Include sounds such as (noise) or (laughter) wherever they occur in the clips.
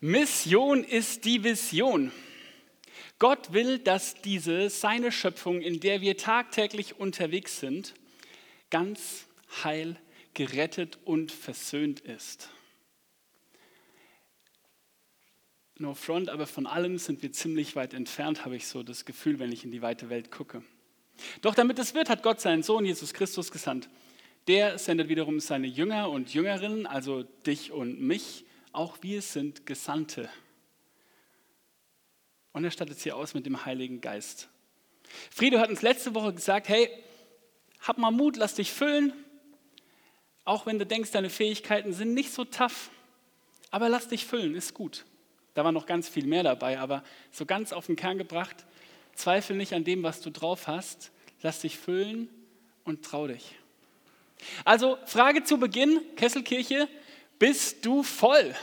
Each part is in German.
Mission ist die Vision. Gott will, dass diese, seine Schöpfung, in der wir tagtäglich unterwegs sind, ganz heil, gerettet und versöhnt ist. No front, aber von allem sind wir ziemlich weit entfernt, habe ich so das Gefühl, wenn ich in die weite Welt gucke. Doch damit es wird, hat Gott seinen Sohn Jesus Christus gesandt. Der sendet wiederum seine Jünger und Jüngerinnen, also dich und mich, auch wir sind Gesandte. Und er stattet sie aus mit dem Heiligen Geist. Friedo hat uns letzte Woche gesagt, hey, hab mal Mut, lass dich füllen, auch wenn du denkst, deine Fähigkeiten sind nicht so tough, aber lass dich füllen, ist gut. Da war noch ganz viel mehr dabei, aber so ganz auf den Kern gebracht, zweifel nicht an dem, was du drauf hast, lass dich füllen und trau dich. Also Frage zu Beginn, Kesselkirche, bist du voll?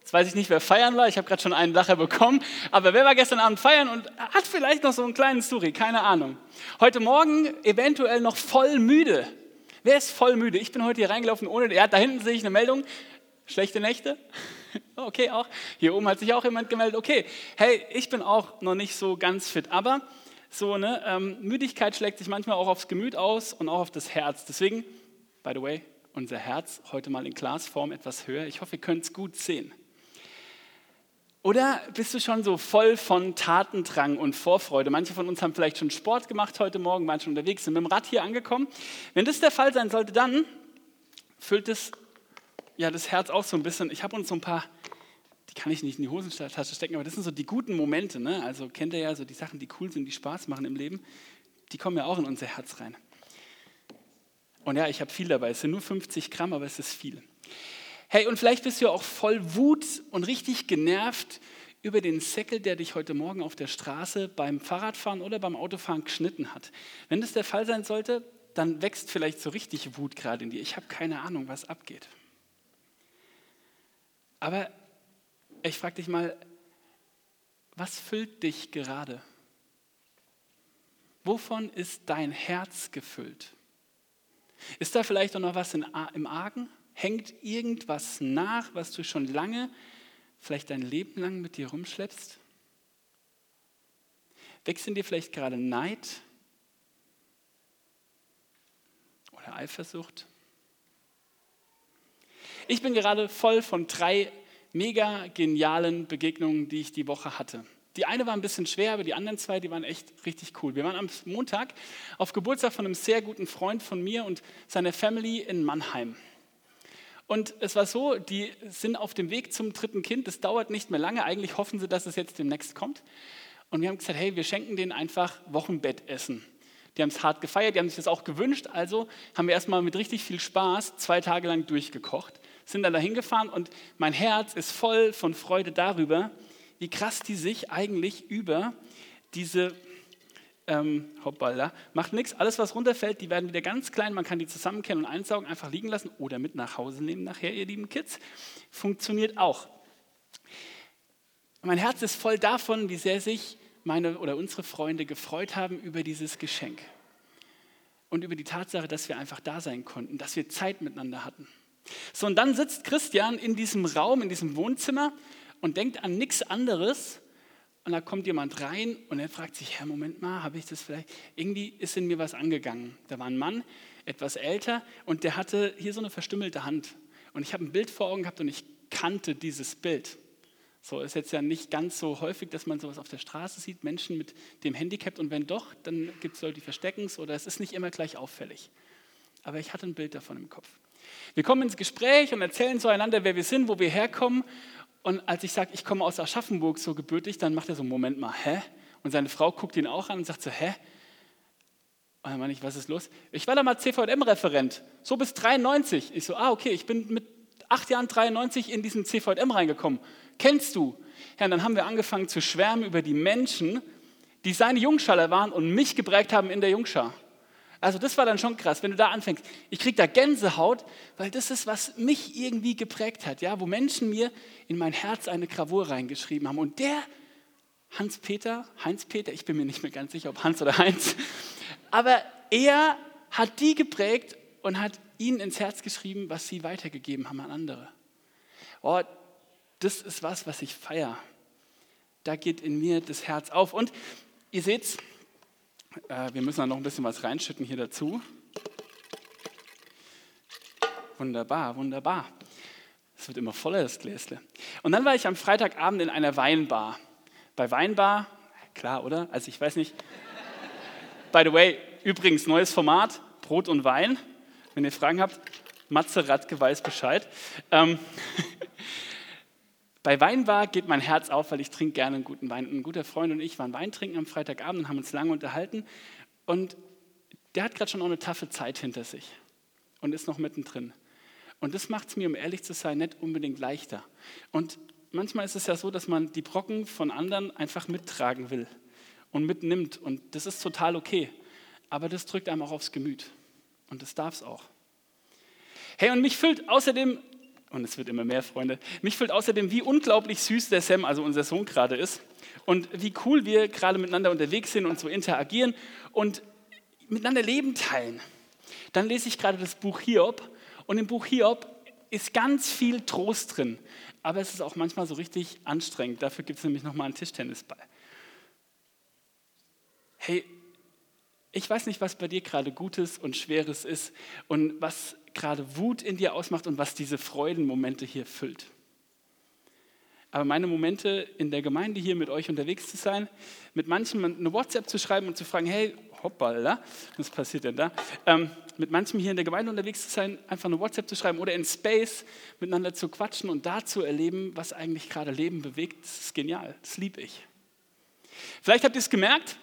Jetzt weiß ich nicht, wer feiern war. Ich habe gerade schon einen Lacher bekommen. Aber wer war gestern Abend feiern und hat vielleicht noch so einen kleinen Story? Keine Ahnung. Heute Morgen eventuell noch voll müde. Wer ist voll müde? Ich bin heute hier reingelaufen ohne. Ja, da hinten sehe ich eine Meldung. Schlechte Nächte. (laughs) Okay, auch. Hier oben hat sich auch jemand gemeldet. Okay, hey, ich bin auch noch nicht so ganz fit. Aber so, ne, ähm, Müdigkeit schlägt sich manchmal auch aufs Gemüt aus und auch auf das Herz. Deswegen, by the way, unser Herz heute mal in Glasform etwas höher. Ich hoffe, ihr könnt es gut sehen. Oder bist du schon so voll von Tatendrang und Vorfreude? Manche von uns haben vielleicht schon Sport gemacht heute Morgen, manche unterwegs sind mit dem Rad hier angekommen. Wenn das der Fall sein sollte, dann füllt es ja das Herz auch so ein bisschen. Ich habe uns so ein paar die kann ich nicht in die Hosentasche stecken, aber das sind so die guten Momente. Ne? Also kennt ihr ja so die Sachen, die cool sind, die Spaß machen im Leben, die kommen ja auch in unser Herz rein. Und ja, ich habe viel dabei. Es sind nur 50 Gramm, aber es ist viel. Hey, und vielleicht bist du auch voll Wut und richtig genervt über den Säckel, der dich heute Morgen auf der Straße beim Fahrradfahren oder beim Autofahren geschnitten hat. Wenn das der Fall sein sollte, dann wächst vielleicht so richtig Wut gerade in dir. Ich habe keine Ahnung, was abgeht. Aber ich frage dich mal, was füllt dich gerade? Wovon ist dein Herz gefüllt? Ist da vielleicht auch noch was in, im Argen? Hängt irgendwas nach, was du schon lange, vielleicht dein Leben lang mit dir rumschleppst? Wächst in dir vielleicht gerade Neid oder Eifersucht? Ich bin gerade voll von drei mega genialen Begegnungen, die ich die Woche hatte. Die eine war ein bisschen schwer, aber die anderen zwei, die waren echt richtig cool. Wir waren am Montag auf Geburtstag von einem sehr guten Freund von mir und seiner Family in Mannheim. Und es war so, die sind auf dem Weg zum dritten Kind. Das dauert nicht mehr lange. Eigentlich hoffen sie, dass es jetzt demnächst kommt. Und wir haben gesagt, hey, wir schenken denen einfach Wochenbettessen. Die haben es hart gefeiert, die haben sich das auch gewünscht. Also haben wir erstmal mit richtig viel Spaß zwei Tage lang durchgekocht sind dann dahin gefahren und mein Herz ist voll von Freude darüber, wie krass die sich eigentlich über diese ähm, hoppala, macht nichts, alles was runterfällt, die werden wieder ganz klein, man kann die zusammenkennen und einsaugen, einfach liegen lassen oder mit nach Hause nehmen nachher, ihr lieben Kids. Funktioniert auch. Mein Herz ist voll davon, wie sehr sich meine oder unsere Freunde gefreut haben über dieses Geschenk und über die Tatsache, dass wir einfach da sein konnten, dass wir Zeit miteinander hatten. So, und dann sitzt Christian in diesem Raum, in diesem Wohnzimmer und denkt an nichts anderes. Und da kommt jemand rein und er fragt sich, Herr, Moment mal, habe ich das vielleicht, irgendwie ist in mir was angegangen. Da war ein Mann, etwas älter und der hatte hier so eine verstümmelte Hand. Und ich habe ein Bild vor Augen gehabt und ich kannte dieses Bild. So ist jetzt ja nicht ganz so häufig, dass man sowas auf der Straße sieht, Menschen mit dem Handicap. Und wenn doch, dann gibt es Leute, die verstecken es oder es ist nicht immer gleich auffällig. Aber ich hatte ein Bild davon im Kopf. Wir kommen ins Gespräch und erzählen zueinander, wer wir sind, wo wir herkommen. Und als ich sage, ich komme aus Aschaffenburg so gebürtig, dann macht er so, Moment mal, hä? Und seine Frau guckt ihn auch an und sagt so, hä? Und dann meine ich, was ist los? Ich war da mal CVM-Referent, so bis 93. Ich so, ah, okay, ich bin mit acht Jahren 93 in diesen CVM reingekommen. Kennst du? Ja, und dann haben wir angefangen zu schwärmen über die Menschen, die seine Jungschaller waren und mich geprägt haben in der Jungschar. Also das war dann schon krass, wenn du da anfängst. Ich kriege da Gänsehaut, weil das ist, was mich irgendwie geprägt hat, ja, wo Menschen mir in mein Herz eine Gravur reingeschrieben haben. Und der Hans-Peter, Heinz-Peter, ich bin mir nicht mehr ganz sicher, ob Hans oder Heinz, aber er hat die geprägt und hat ihnen ins Herz geschrieben, was sie weitergegeben haben an andere. Oh, das ist was, was ich feiere. Da geht in mir das Herz auf. Und ihr seht, äh, wir müssen da noch ein bisschen was reinschütten hier dazu. Wunderbar, wunderbar. Es wird immer voller, das Gläsle. Und dann war ich am Freitagabend in einer Weinbar. Bei Weinbar, klar, oder? Also ich weiß nicht. By the way, übrigens neues Format, Brot und Wein. Wenn ihr Fragen habt, Matze Radke weiß Bescheid. Ähm, (laughs) bei Weinbar geht mein Herz auf, weil ich trinke gerne einen guten Wein. Ein guter Freund und ich waren Wein trinken am Freitagabend und haben uns lange unterhalten. Und der hat gerade schon auch eine taffe Zeit hinter sich und ist noch mittendrin. Und das macht es mir, um ehrlich zu sein, nicht unbedingt leichter. Und manchmal ist es ja so, dass man die Brocken von anderen einfach mittragen will und mitnimmt. Und das ist total okay. Aber das drückt einem auch aufs Gemüt. Und das darf es auch. Hey, und mich füllt außerdem, und es wird immer mehr, Freunde, mich füllt außerdem, wie unglaublich süß der Sam, also unser Sohn gerade ist. Und wie cool wir gerade miteinander unterwegs sind und so interagieren und miteinander Leben teilen. Dann lese ich gerade das Buch Hiob und im Buch Hiob ist ganz viel Trost drin, aber es ist auch manchmal so richtig anstrengend. Dafür gibt es nämlich nochmal einen Tischtennisball. Hey, ich weiß nicht, was bei dir gerade Gutes und Schweres ist und was gerade Wut in dir ausmacht und was diese Freudenmomente hier füllt. Aber meine Momente in der Gemeinde hier mit euch unterwegs zu sein, mit manchen eine WhatsApp zu schreiben und zu fragen, hey, hoppala, was passiert denn da? Ähm, mit manchen hier in der Gemeinde unterwegs zu sein, einfach eine WhatsApp zu schreiben oder in Space miteinander zu quatschen und da zu erleben, was eigentlich gerade Leben bewegt, das ist genial, das liebe ich. Vielleicht habt ihr es gemerkt,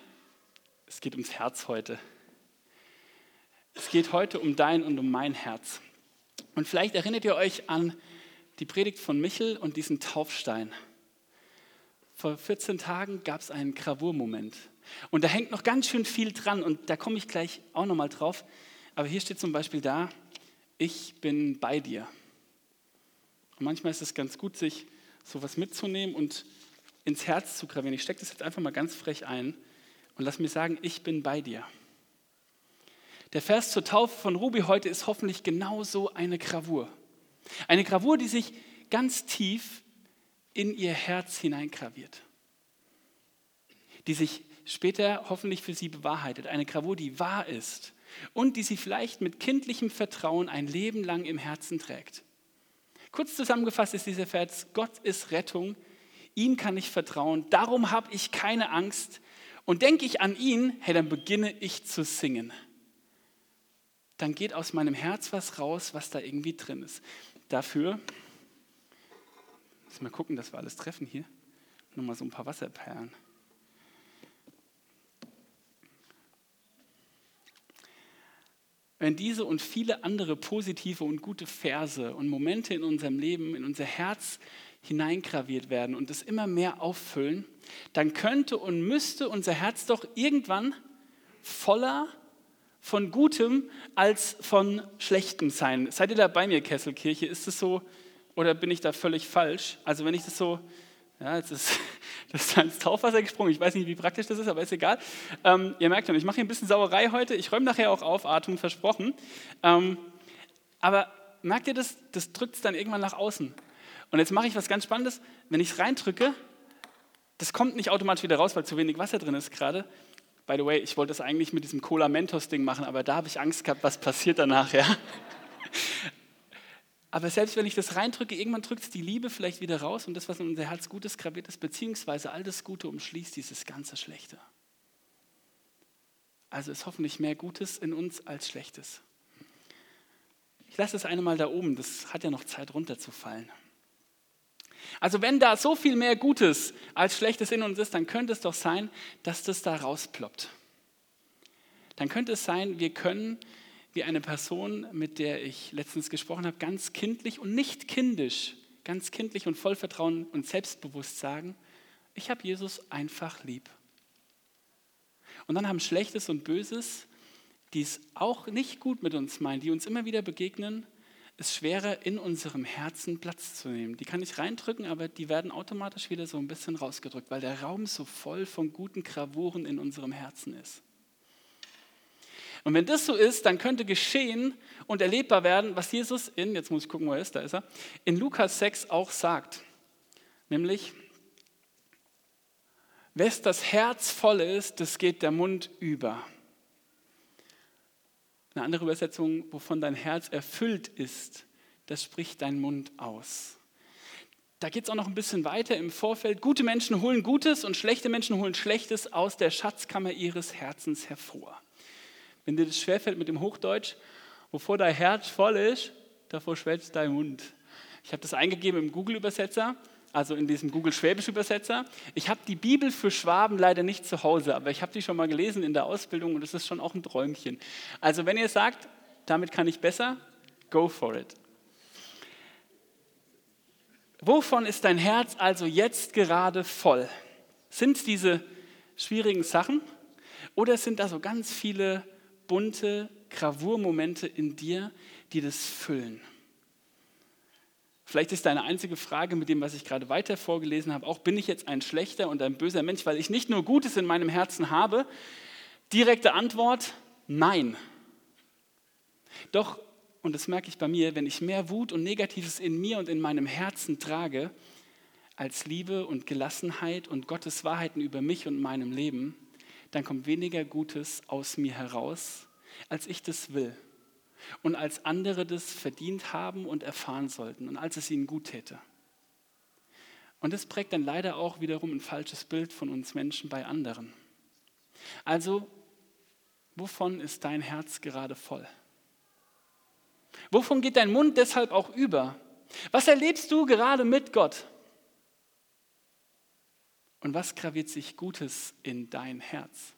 es geht ums Herz heute. Es geht heute um dein und um mein Herz. Und vielleicht erinnert ihr euch an die Predigt von Michel und diesen Taufstein. Vor 14 Tagen gab es einen Gravurmoment. Und da hängt noch ganz schön viel dran und da komme ich gleich auch nochmal drauf. Aber hier steht zum Beispiel da, ich bin bei dir. Und manchmal ist es ganz gut, sich sowas mitzunehmen und ins Herz zu gravieren. Ich stecke das jetzt einfach mal ganz frech ein und lass mir sagen, ich bin bei dir. Der Vers zur Taufe von Ruby heute ist hoffentlich genauso eine Gravur. Eine Gravur, die sich ganz tief in ihr Herz hineingraviert. Die sich später hoffentlich für sie bewahrheitet. Eine Gravur, die wahr ist und die sie vielleicht mit kindlichem Vertrauen ein Leben lang im Herzen trägt. Kurz zusammengefasst ist dieser Vers, Gott ist Rettung, ihm kann ich vertrauen, darum habe ich keine Angst und denke ich an ihn, hey, dann beginne ich zu singen. Dann geht aus meinem Herz was raus, was da irgendwie drin ist. Dafür, müssen wir gucken, dass wir alles treffen hier, nochmal so ein paar Wasserperlen. wenn diese und viele andere positive und gute Verse und Momente in unserem Leben, in unser Herz hineingraviert werden und es immer mehr auffüllen, dann könnte und müsste unser Herz doch irgendwann voller von Gutem als von Schlechtem sein. Seid ihr da bei mir, Kesselkirche? Ist es so oder bin ich da völlig falsch? Also wenn ich das so ja, jetzt ist (laughs) das ins Taufwasser gesprungen. Ich weiß nicht, wie praktisch das ist, aber ist egal. Ähm, ihr merkt schon, ich mache hier ein bisschen Sauerei heute. Ich räume nachher auch auf, Atmung versprochen. Ähm, aber merkt ihr das? Das drückt es dann irgendwann nach außen. Und jetzt mache ich was ganz Spannendes. Wenn ich es reindrücke, das kommt nicht automatisch wieder raus, weil zu wenig Wasser drin ist gerade. By the way, ich wollte das eigentlich mit diesem Cola-Mentos-Ding machen, aber da habe ich Angst gehabt, was passiert danach. Ja? (laughs) Aber selbst wenn ich das reindrücke, irgendwann drückt es die Liebe vielleicht wieder raus und das, was in unser Herz Gutes graviert ist, beziehungsweise all das Gute umschließt dieses ganze Schlechte. Also ist hoffentlich mehr Gutes in uns als Schlechtes. Ich lasse das eine mal da oben, das hat ja noch Zeit runterzufallen. Also wenn da so viel mehr Gutes als Schlechtes in uns ist, dann könnte es doch sein, dass das da rausploppt. Dann könnte es sein, wir können wie eine Person, mit der ich letztens gesprochen habe, ganz kindlich und nicht kindisch, ganz kindlich und voll Vertrauen und selbstbewusst sagen, ich habe Jesus einfach lieb. Und dann haben Schlechtes und Böses, die es auch nicht gut mit uns meinen, die uns immer wieder begegnen, es schwerer in unserem Herzen Platz zu nehmen. Die kann ich reindrücken, aber die werden automatisch wieder so ein bisschen rausgedrückt, weil der Raum so voll von guten Gravuren in unserem Herzen ist. Und wenn das so ist, dann könnte geschehen und erlebbar werden, was Jesus in, jetzt muss ich gucken, wo er ist, da ist er, in Lukas 6 auch sagt. Nämlich, wes das Herz voll ist, das geht der Mund über. Eine andere Übersetzung, wovon dein Herz erfüllt ist, das spricht dein Mund aus. Da geht es auch noch ein bisschen weiter im Vorfeld. Gute Menschen holen Gutes und schlechte Menschen holen Schlechtes aus der Schatzkammer ihres Herzens hervor. Wenn dir das schwerfällt mit dem Hochdeutsch, wovor dein Herz voll ist, davor schwelzt dein Mund. Ich habe das eingegeben im Google-Übersetzer, also in diesem Google-Schwäbisch-Übersetzer. Ich habe die Bibel für Schwaben leider nicht zu Hause, aber ich habe die schon mal gelesen in der Ausbildung und das ist schon auch ein Träumchen. Also wenn ihr sagt, damit kann ich besser, go for it. Wovon ist dein Herz also jetzt gerade voll? Sind es diese schwierigen Sachen oder sind da so ganz viele bunte Gravurmomente in dir, die das füllen? Vielleicht ist deine einzige Frage mit dem, was ich gerade weiter vorgelesen habe, auch bin ich jetzt ein schlechter und ein böser Mensch, weil ich nicht nur Gutes in meinem Herzen habe? Direkte Antwort, nein. Doch und das merke ich bei mir, wenn ich mehr Wut und Negatives in mir und in meinem Herzen trage, als Liebe und Gelassenheit und Gottes Wahrheiten über mich und meinem Leben, dann kommt weniger Gutes aus mir heraus, als ich das will und als andere das verdient haben und erfahren sollten und als es ihnen gut täte. Und das prägt dann leider auch wiederum ein falsches Bild von uns Menschen bei anderen. Also, wovon ist dein Herz gerade voll? Wovon geht dein Mund deshalb auch über? Was erlebst du gerade mit Gott? Und was graviert sich Gutes in dein Herz?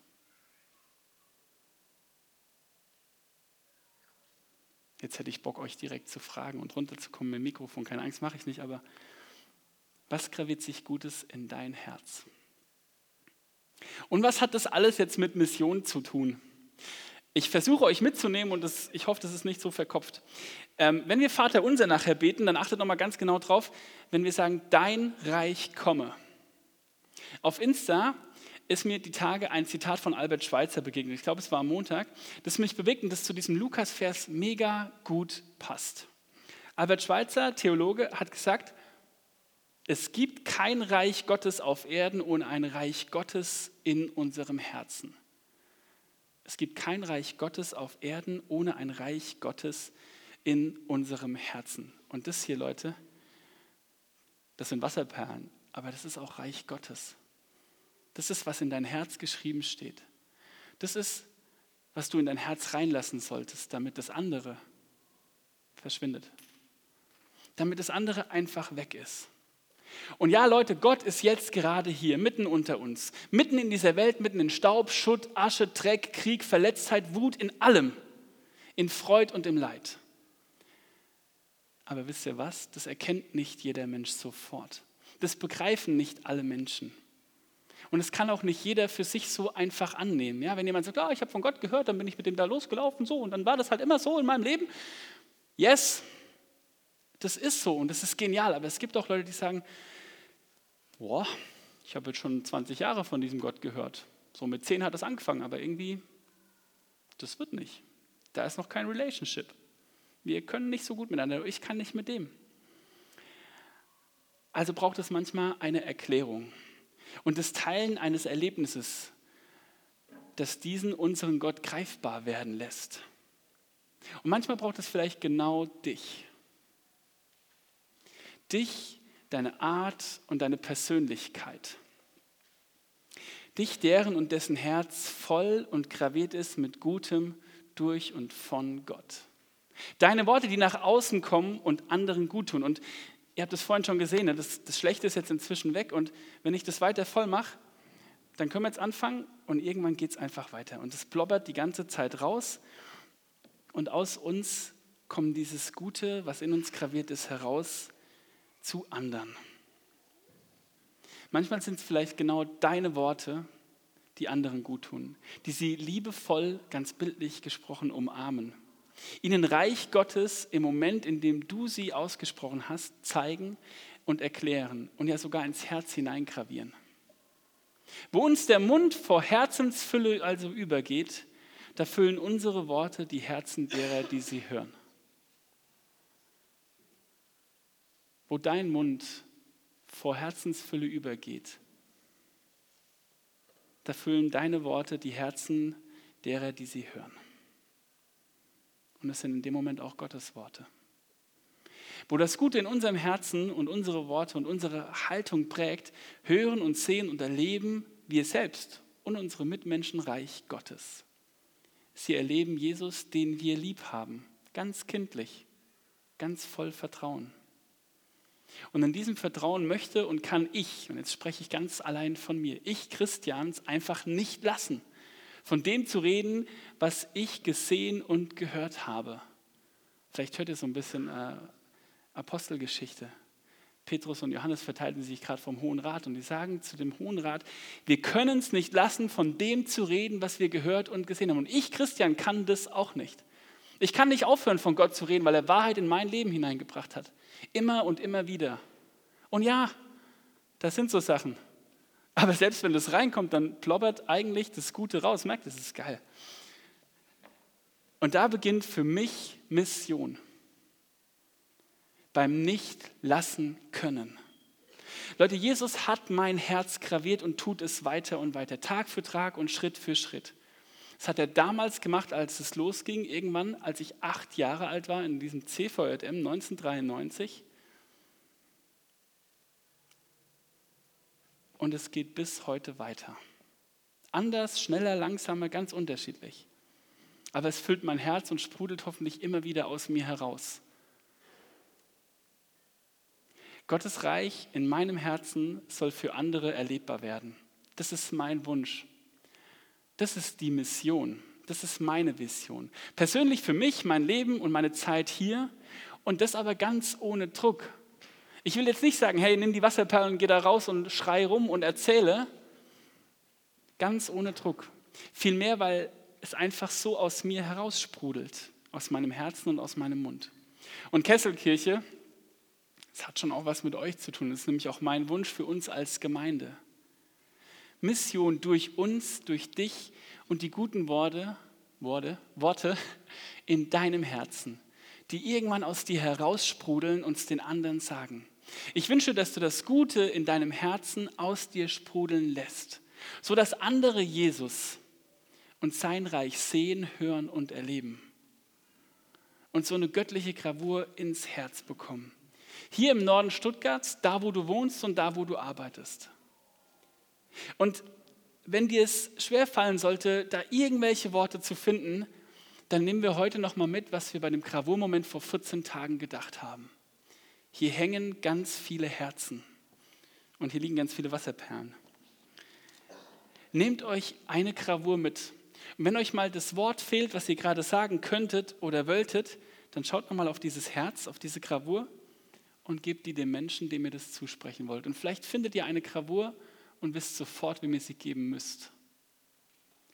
Jetzt hätte ich Bock, euch direkt zu fragen und runterzukommen mit dem Mikrofon. Keine Angst, mache ich nicht, aber was graviert sich Gutes in dein Herz? Und was hat das alles jetzt mit Mission zu tun? Ich versuche euch mitzunehmen und das, ich hoffe, das ist nicht so verkopft. Ähm, wenn wir Vater unser nachher beten, dann achtet nochmal ganz genau drauf, wenn wir sagen, dein Reich komme. Auf Insta ist mir die Tage ein Zitat von Albert Schweitzer begegnet. Ich glaube, es war am Montag, das mich bewegt und das zu diesem Lukas-Vers mega gut passt. Albert Schweitzer, Theologe, hat gesagt, es gibt kein Reich Gottes auf Erden ohne ein Reich Gottes in unserem Herzen. Es gibt kein Reich Gottes auf Erden ohne ein Reich Gottes in unserem Herzen. Und das hier, Leute, das sind Wasserperlen, aber das ist auch Reich Gottes. Das ist, was in dein Herz geschrieben steht. Das ist, was du in dein Herz reinlassen solltest, damit das andere verschwindet. Damit das andere einfach weg ist. Und ja, Leute, Gott ist jetzt gerade hier, mitten unter uns, mitten in dieser Welt, mitten in Staub, Schutt, Asche, Dreck, Krieg, Verletztheit, Wut, in allem, in Freud und im Leid. Aber wisst ihr was? Das erkennt nicht jeder Mensch sofort. Das begreifen nicht alle Menschen. Und es kann auch nicht jeder für sich so einfach annehmen. Ja, wenn jemand sagt, ah, ich habe von Gott gehört, dann bin ich mit dem da losgelaufen, so, und dann war das halt immer so in meinem Leben. Yes, das ist so und das ist genial. Aber es gibt auch Leute, die sagen, boah, ich habe jetzt schon 20 Jahre von diesem Gott gehört. So mit 10 hat es angefangen, aber irgendwie, das wird nicht. Da ist noch kein Relationship. Wir können nicht so gut miteinander. Ich kann nicht mit dem. Also braucht es manchmal eine Erklärung und das Teilen eines Erlebnisses, das diesen unseren Gott greifbar werden lässt. Und manchmal braucht es vielleicht genau dich dich, deine Art und deine Persönlichkeit. Dich, deren und dessen Herz voll und graviert ist mit Gutem durch und von Gott. Deine Worte, die nach außen kommen und anderen gut tun. Und ihr habt es vorhin schon gesehen, ne? das, das Schlechte ist jetzt inzwischen weg. Und wenn ich das weiter voll mache, dann können wir jetzt anfangen und irgendwann geht es einfach weiter. Und es blobbert die ganze Zeit raus. Und aus uns kommt dieses Gute, was in uns graviert ist, heraus zu anderen. Manchmal sind es vielleicht genau deine Worte, die anderen gut tun, die sie liebevoll, ganz bildlich gesprochen, umarmen. Ihnen Reich Gottes im Moment, in dem du sie ausgesprochen hast, zeigen und erklären und ja sogar ins Herz hineingravieren. Wo uns der Mund vor Herzensfülle also übergeht, da füllen unsere Worte die Herzen derer, die sie hören. wo dein Mund vor Herzensfülle übergeht, da füllen deine Worte die Herzen derer, die sie hören. Und es sind in dem Moment auch Gottes Worte. Wo das Gute in unserem Herzen und unsere Worte und unsere Haltung prägt, hören und sehen und erleben wir selbst und unsere Mitmenschen Reich Gottes. Sie erleben Jesus, den wir lieb haben, ganz kindlich, ganz voll Vertrauen. Und in diesem Vertrauen möchte und kann ich, und jetzt spreche ich ganz allein von mir, ich Christians einfach nicht lassen, von dem zu reden, was ich gesehen und gehört habe. Vielleicht hört ihr so ein bisschen äh, Apostelgeschichte. Petrus und Johannes verteilten sich gerade vom Hohen Rat und die sagen zu dem Hohen Rat, wir können es nicht lassen, von dem zu reden, was wir gehört und gesehen haben. Und ich, Christian, kann das auch nicht. Ich kann nicht aufhören, von Gott zu reden, weil er Wahrheit in mein Leben hineingebracht hat. Immer und immer wieder. Und ja, das sind so Sachen. Aber selbst wenn das reinkommt, dann ploppert eigentlich das Gute raus. Merkt, das ist geil. Und da beginnt für mich Mission. Beim Nicht-Lassen können. Leute, Jesus hat mein Herz graviert und tut es weiter und weiter, Tag für Tag und Schritt für Schritt. Das hat er damals gemacht, als es losging, irgendwann, als ich acht Jahre alt war, in diesem CVJM 1993. und es geht bis heute weiter. Anders, schneller, langsamer, ganz unterschiedlich. Aber es füllt mein Herz und sprudelt hoffentlich immer wieder aus mir heraus. Gottes Reich in meinem Herzen soll für andere erlebbar werden. Das ist mein Wunsch. Das ist die Mission. Das ist meine Vision. Persönlich für mich, mein Leben und meine Zeit hier und das aber ganz ohne Druck. Ich will jetzt nicht sagen, hey, nimm die Wasserperlen, geh da raus und schrei rum und erzähle. Ganz ohne Druck. Vielmehr, weil es einfach so aus mir heraussprudelt, aus meinem Herzen und aus meinem Mund. Und Kesselkirche, das hat schon auch was mit euch zu tun. Das ist nämlich auch mein Wunsch für uns als Gemeinde. Mission durch uns, durch dich und die guten Worte, Worte, Worte in deinem Herzen, die irgendwann aus dir heraussprudeln und es den anderen sagen. Ich wünsche, dass du das Gute in deinem Herzen aus dir sprudeln lässt, sodass andere Jesus und sein Reich sehen, hören und erleben und so eine göttliche Gravur ins Herz bekommen. Hier im Norden Stuttgarts, da wo du wohnst und da wo du arbeitest. Und wenn dir es schwerfallen sollte, da irgendwelche Worte zu finden, dann nehmen wir heute noch mal mit, was wir bei dem Gravurmoment vor 14 Tagen gedacht haben. Hier hängen ganz viele Herzen und hier liegen ganz viele Wasserperlen. Nehmt euch eine Gravur mit. Und wenn euch mal das Wort fehlt, was ihr gerade sagen könntet oder wolltet, dann schaut nochmal auf dieses Herz, auf diese Gravur und gebt die dem Menschen, dem ihr das zusprechen wollt. Und vielleicht findet ihr eine Gravur und wisst sofort, wem ihr sie geben müsst,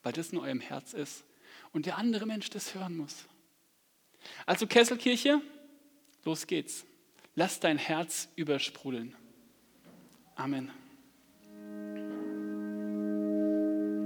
weil das in eurem Herz ist und der andere Mensch das hören muss. Also Kesselkirche, los geht's. Lass dein Herz übersprudeln. Amen.